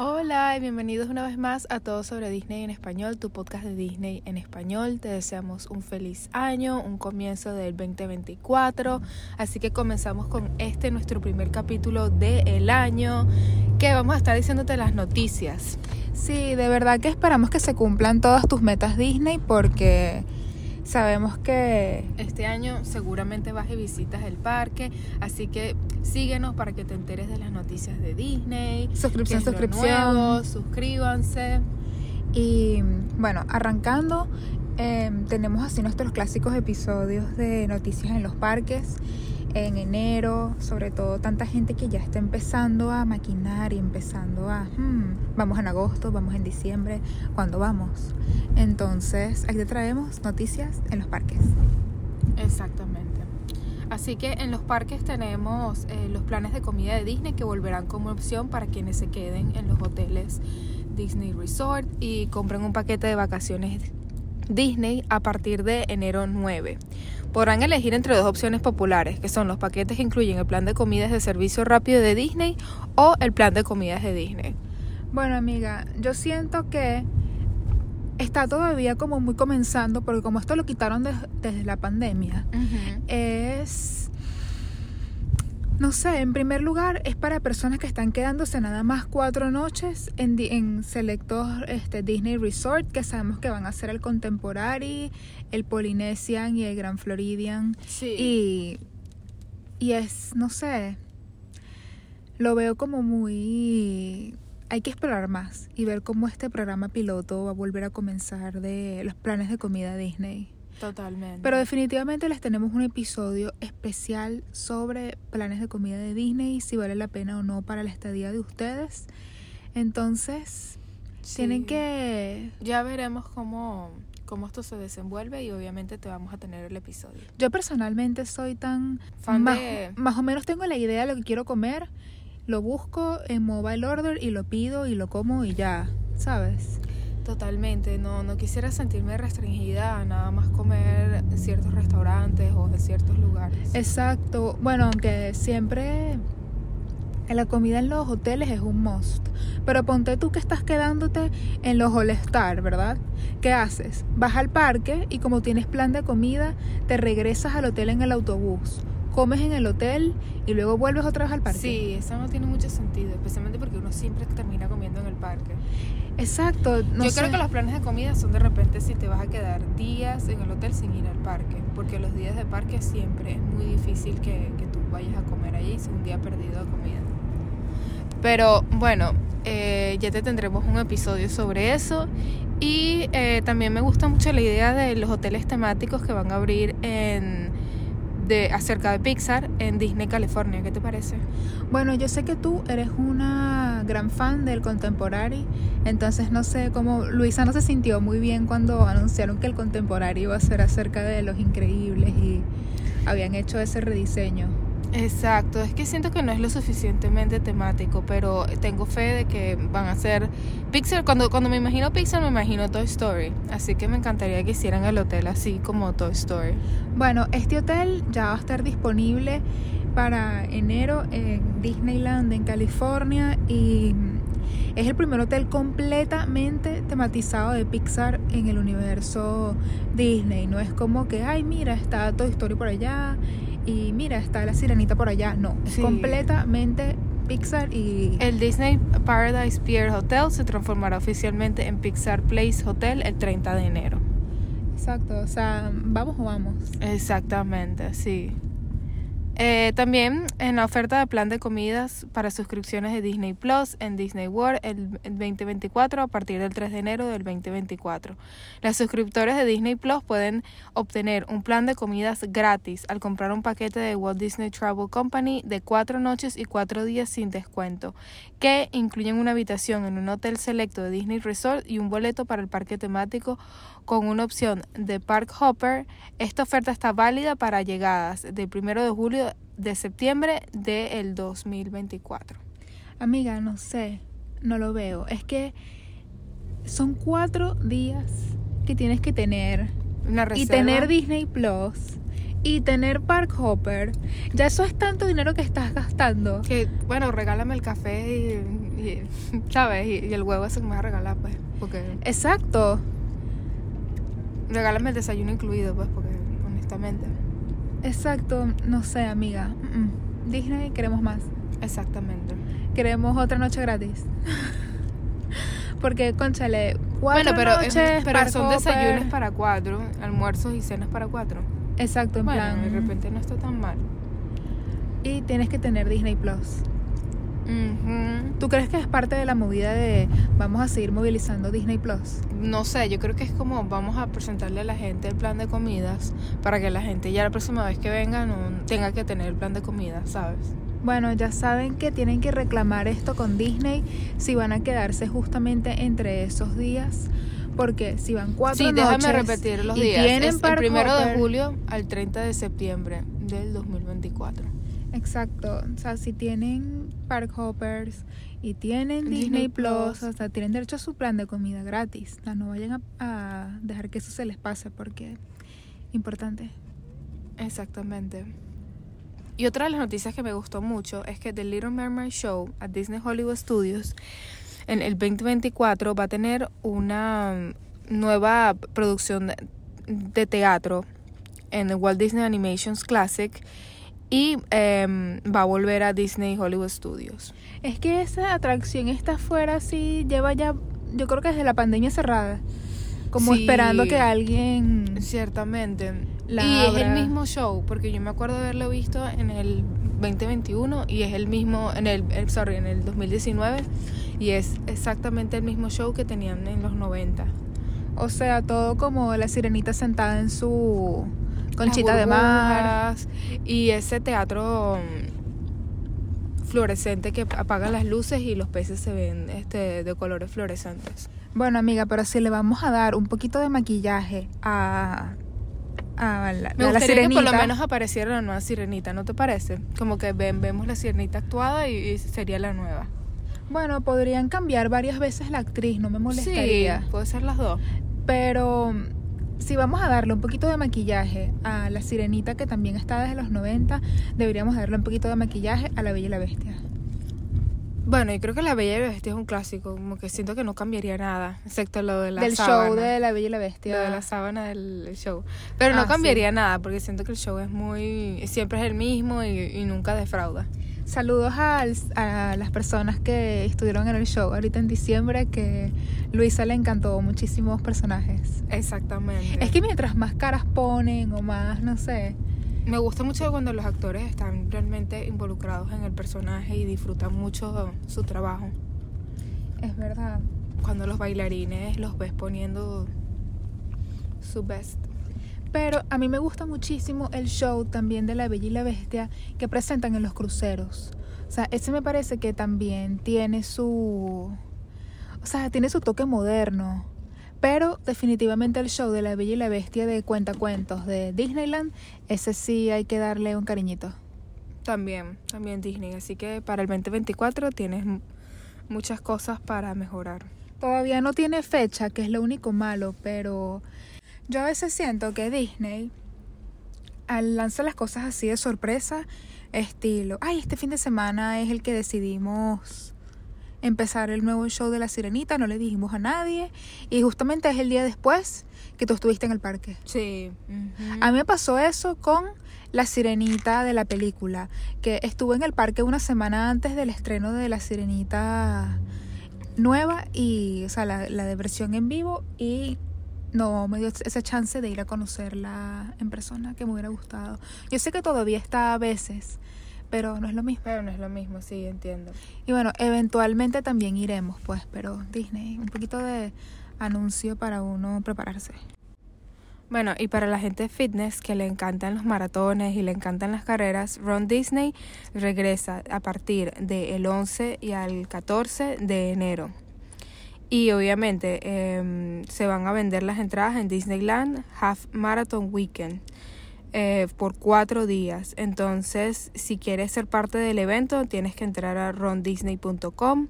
Hola y bienvenidos una vez más a Todo sobre Disney en español, tu podcast de Disney en español. Te deseamos un feliz año, un comienzo del 2024. Así que comenzamos con este nuestro primer capítulo del año, que vamos a estar diciéndote las noticias. Sí, de verdad que esperamos que se cumplan todas tus metas Disney porque Sabemos que este año seguramente vas y visitas el parque, así que síguenos para que te enteres de las noticias de Disney. Suscripción, suscripción. suscríbanse. Y bueno, arrancando, em, tenemos así nuestros clásicos episodios de noticias en los parques en enero, sobre todo tanta gente que ya está empezando a maquinar y empezando a, hmm, vamos en agosto, vamos en diciembre, ¿cuándo vamos? Entonces, aquí te traemos noticias en los parques. Exactamente. Así que en los parques tenemos eh, los planes de comida de Disney que volverán como opción para quienes se queden en los hoteles Disney Resort y compren un paquete de vacaciones Disney a partir de enero 9. Podrán elegir entre dos opciones populares, que son los paquetes que incluyen el plan de comidas de servicio rápido de Disney o el plan de comidas de Disney. Bueno, amiga, yo siento que está todavía como muy comenzando, porque como esto lo quitaron desde la pandemia, es no sé, en primer lugar es para personas que están quedándose nada más cuatro noches en, en selectos este, Disney Resort, que sabemos que van a ser el Contemporary, el Polynesian y el Grand Floridian. Sí. Y, y es, no sé, lo veo como muy... Hay que explorar más y ver cómo este programa piloto va a volver a comenzar de los planes de comida Disney. Totalmente. Pero definitivamente les tenemos un episodio especial sobre planes de comida de Disney, si vale la pena o no para la estadía de ustedes. Entonces, tienen que... Ya veremos cómo, cómo esto se desenvuelve y obviamente te vamos a tener el episodio. Yo personalmente soy tan... Fan más, de... más o menos tengo la idea de lo que quiero comer, lo busco en mobile order y lo pido y lo como y ya, ¿sabes? Totalmente, no, no quisiera sentirme restringida a nada más comer en ciertos restaurantes o en ciertos lugares. Exacto, bueno, aunque siempre la comida en los hoteles es un must. Pero ponte tú que estás quedándote en los All Star, ¿verdad? ¿Qué haces? Vas al parque y como tienes plan de comida, te regresas al hotel en el autobús comes en el hotel y luego vuelves otra vez al parque. Sí, eso no tiene mucho sentido, especialmente porque uno siempre termina comiendo en el parque. Exacto. Yo creo que los planes de comida son de repente si te vas a quedar días en el hotel sin ir al parque, porque los días de parque siempre es muy difícil que, que tú vayas a comer allí, es un día perdido de comida. Pero bueno, eh, ya te tendremos un episodio sobre eso. Y eh, también me gusta mucho la idea de los hoteles temáticos que van a abrir en de, acerca de Pixar en Disney California. ¿Qué te parece? Bueno, yo sé que tú eres una gran fan del Contemporary, entonces no sé cómo Luisa no se sintió muy bien cuando anunciaron que el Contemporary iba a ser acerca de los increíbles y habían hecho ese rediseño. Exacto, es que siento que no es lo suficientemente temático, pero tengo fe de que van a ser Pixar. Cuando, cuando me imagino Pixar, me imagino Toy Story. Así que me encantaría que hicieran el hotel así como Toy Story. Bueno, este hotel ya va a estar disponible para enero en Disneyland en California y es el primer hotel completamente tematizado de Pixar en el universo Disney. No es como que, ay, mira, está Toy Story por allá y mira, está la sirenita por allá. No, es completamente Pixar y... El Disney Paradise Pier Hotel se transformará oficialmente en Pixar Place Hotel el 30 de enero. Exacto, o sea, vamos o vamos. Exactamente, sí. Eh, también en la oferta de plan de comidas para suscripciones de Disney Plus en Disney World el 2024 a partir del 3 de enero del 2024. Los suscriptores de Disney Plus pueden obtener un plan de comidas gratis al comprar un paquete de Walt Disney Travel Company de cuatro noches y cuatro días sin descuento, que incluyen una habitación en un hotel selecto de Disney Resort y un boleto para el parque temático con una opción de Park Hopper. Esta oferta está válida para llegadas del 1 de julio de septiembre del 2024. Amiga, no sé, no lo veo. Es que son cuatro días que tienes que tener Una y tener Disney Plus y tener Park Hopper, ya eso es tanto dinero que estás gastando. Que, bueno, regálame el café y, y- ¿sabes? Y, y el huevo ese que me vas a regalar, pues. Porque Exacto, regálame el desayuno incluido, pues, porque honestamente. Exacto, no sé, amiga. Mm, mm. Disney queremos más. Exactamente. Queremos otra noche gratis. Porque, conchale, cuatro Bueno, pero, es- pero son Hopper. desayunos para cuatro, almuerzos y cenas para cuatro. Exacto, en Bueno, plan. de repente no está tan mal. Y tienes que tener Disney Plus. ¿Tú crees que es parte de la movida de vamos a seguir movilizando Disney Plus? No sé, yo creo que es como vamos a presentarle a la gente el plan de comidas para que la gente ya la próxima vez que venga no tenga que tener el plan de comidas, ¿sabes? Bueno, ya saben que tienen que reclamar esto con Disney si van a quedarse justamente entre esos días. Porque si van cuatro Sí, noches déjame repetir los y días. tienen Es el primero de julio al 30 de septiembre del 2024. Exacto. O sea, si tienen Park Hoppers y tienen Disney Disney, Plus, Plus. o sea, tienen derecho a su plan de comida gratis. O sea, no vayan a, a dejar que eso se les pase porque importante. Exactamente. Y otra de las noticias que me gustó mucho es que The Little Mermaid Show a Disney Hollywood Studios en el 2024 va a tener una nueva producción de, de teatro en el Walt Disney Animations Classic y em, va a volver a Disney Hollywood Studios. Es que esa atracción está afuera así, lleva ya, yo creo que desde la pandemia cerrada. Como Sí. esperando que alguien... Ciertamente. La y es el mismo show, porque yo me acuerdo de haberlo visto en el 2021 y es el mismo, en el, eh, sorry, en el 2019 y es exactamente el mismo show que tenían en los 90. O sea, todo como la sirenita sentada en su conchita de mar. Y ese teatro mm, fluorescente que apaga las luces y los peces se ven este, de colores fluorescentes. Bueno, amiga, pero si le vamos a dar un poquito de maquillaje a, a la, Me a la gustaría que por lo sirenita, menos apareciera la nueva sirenita, ¿no te parece? Como que ven, vemos la sirenita actuada y, y sería la nueva. bueno, podrían cambiar varias veces la actriz, no me molestaría. Sí, puede ser las dos. Pero si vamos a darle un poquito de maquillaje a la sirenita que también está desde los 90, deberíamos darle un poquito de maquillaje a la Bella y la Bestia. Bueno, yo creo que La Bella y la Bestia es un clásico, como que siento que no cambiaría nada, excepto lo de la Del sábana. show de la Bella y la Lo Bestia. de la sábana del show. Pero no Ah, cambiaría nada, porque siento que el show es muy... Siempre es el mismo y, y nunca defrauda. Saludos al- a las personas que estuvieron en el show ahorita en diciembre, que Luisa le encantó muchísimos personajes. Exactamente. Es que mientras más caras ponen o más, no sé. Me gusta mucho cuando los actores están realmente involucrados en el personaje y disfrutan mucho su trabajo. Es verdad. Cuando los bailarines los ves poniendo su best. Pero a mí me gusta muchísimo el show también de La Bella y la Bestia que presentan en los cruceros. O sea, ese me parece que también tiene su... O sea, tiene su toque moderno. Pero definitivamente el show de La Bella y la Bestia de Cuentacuentos de Disneyland, ese sí hay que darle un cariñito. También, también Disney. Así que para el 2024 tienes muchas cosas para mejorar. Todavía no tiene fecha, que es lo único malo, pero yo a veces siento que Disney al lanzar las cosas así de sorpresa, estilo, ay, este fin de semana es el que decidimos empezar el nuevo show de la sirenita, no le dijimos a nadie, y justamente es el día después que tú estuviste en el parque. Sí. A mí me pasó eso con la sirenita de la película, que estuve en el parque una semana antes del estreno de la sirenita nueva y, o sea, la, la de versión en vivo y no me dio esa chance de ir a conocerla en persona que me hubiera gustado. Yo sé que todavía está a veces, pero no es lo mismo. Pero no es lo mismo, sí, entiendo. Y bueno, eventualmente también iremos, pues, pero Disney, un poquito de anuncio para uno prepararse. Bueno, y para la gente de fitness que le encantan los maratones y le encantan las carreras, Ron Disney regresa a partir del 11 y al 14 de enero. Y obviamente eh, se van a vender las entradas en Disneyland Half Marathon Weekend eh, por cuatro días. Entonces, si quieres ser parte del evento, tienes que entrar a rondisney.com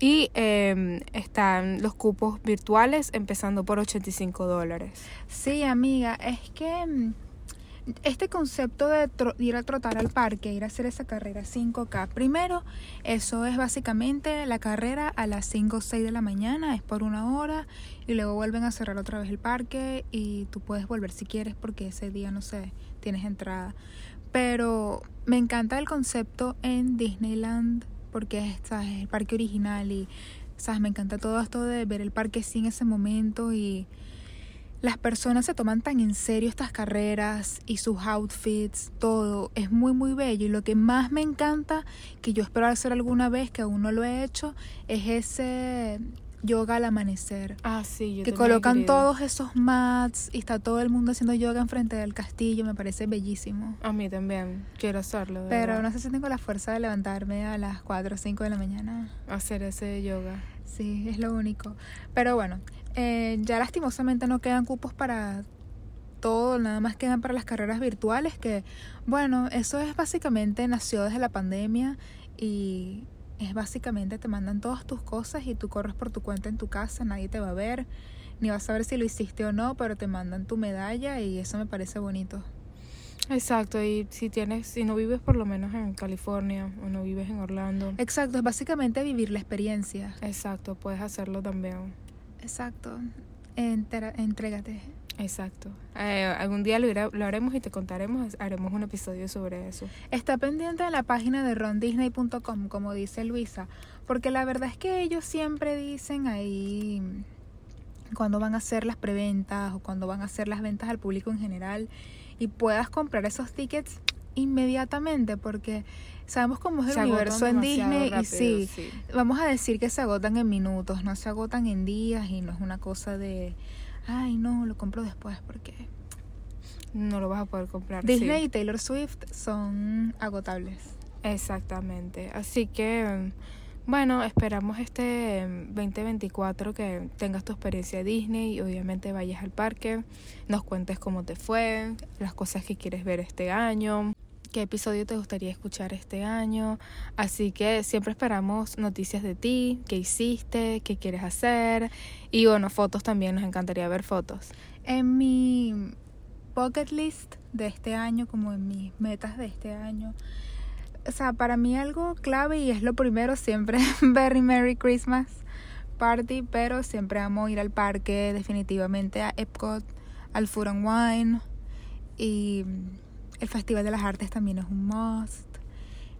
y eh, están los cupos virtuales empezando por 85 dólares. Sí, amiga, es que mm, este concepto de, ir a trotar al parque, ir a hacer esa carrera 5K, primero, eso es básicamente la carrera a las 5 o 6 de la mañana, es por una hora, y luego vuelven a cerrar otra vez el parque y tú puedes volver si quieres porque ese día, no sé, tienes entrada. Pero me encanta el concepto en Disneyland porque es, el parque original y ¿sabes? me encanta todo esto de ver el parque sin ese momento y las personas se toman tan en serio estas carreras y sus outfits, todo es muy muy bello y lo que más me encanta que yo espero hacer alguna vez que aún no lo he hecho es ese yoga al amanecer. Ah, sí, yo Que colocan todos esos mats y está todo el mundo haciendo yoga enfrente del castillo, me parece bellísimo. A mí también, quiero hacerlo. Pero no sé si tengo la fuerza de levantarme a las 4 o 5 de la mañana. Hacer ese yoga. Sí, es lo único. Pero bueno, eh, ya lastimosamente no quedan cupos para todo, nada más quedan para las carreras virtuales, que bueno, eso es básicamente nació desde la pandemia y es básicamente te mandan todas tus cosas y tú corres por tu cuenta en tu casa, nadie te va a ver, ni vas a ver si lo hiciste o no, pero te mandan tu medalla y eso me parece bonito. Exacto, y si tienes, si no vives por lo menos en California o no vives en Orlando. Exacto, es básicamente vivir la experiencia. Exacto, puedes hacerlo también. Exacto, entrégate. Exacto. Eh, algún día lo, lo, haremos y te contaremos, haremos un episodio sobre eso. Está pendiente de la página de rondisney.com, como dice Luisa, porque la verdad es que ellos siempre dicen ahí cuando van a hacer las preventas o cuando van a hacer las ventas al público en general y puedas comprar esos tickets inmediatamente porque sabemos cómo es el universo en Disney y sí, vamos a decir que se agotan en minutos, no se agotan en días y no es una cosa de ay, no, lo compro después porque no lo vas a poder comprar. Disney y Taylor Swift son agotables. Exactamente. Así que, bueno, esperamos este 2024 que tengas tu experiencia Disney y obviamente vayas al parque, nos cuentes cómo te fue, las cosas que quieres ver este año qué episodio te gustaría escuchar este año. Así que siempre esperamos noticias de ti, qué hiciste, qué quieres hacer. Y bueno, fotos también, nos encantaría ver fotos. En mi bucket list de este año, como en mis metas de este año, o sea, para mí algo clave y es lo primero siempre, Very Merry Christmas Party, pero siempre amo ir al parque, definitivamente a Epcot, al Food and Wine y el Festival de las Artes también es un must.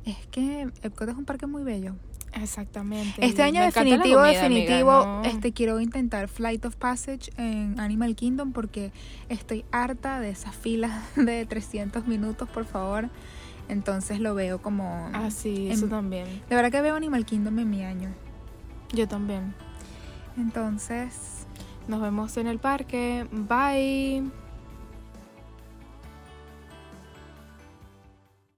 Es que Epcot es un parque muy bello. Exactamente. Este año definitivo, definitivo, este quiero intentar Flight of Passage en Animal Kingdom porque estoy harta de esas filas de 300 minutos, por favor. Entonces lo veo como... Ah, sí, eso también. De verdad que veo Animal Kingdom en mi año. Yo también. Entonces... Nos vemos en el parque. Bye.